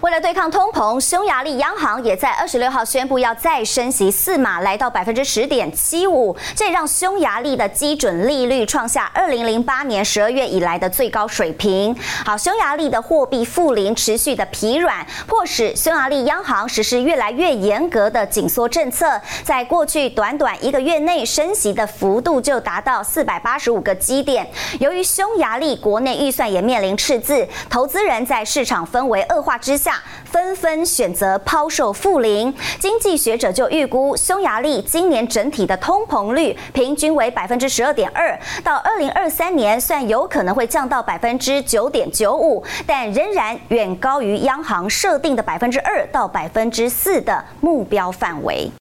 为了对抗通膨，匈牙利央行也在二十六号宣布要再升息四码，来到百分之十点七五，这让匈牙利的基准利率创下二零零八年十二月以来的最高水平。好，匈牙利的货币负零持续的疲软，迫使匈牙利央行实施越来越严格的紧缩政策，在过去短短一个月内升息的幅度就达到四百八十五个基点。由于匈牙利国内预算也面临赤字，投资人在市场氛围恶化之下。纷纷选择抛售负零，经济学者就预估，匈牙利今年整体的通膨率平均为百分之十二点二，到二零二三年算有可能会降到百分之九点九五，但仍然远高于央行设定的百分之二到百分之四的目标范围。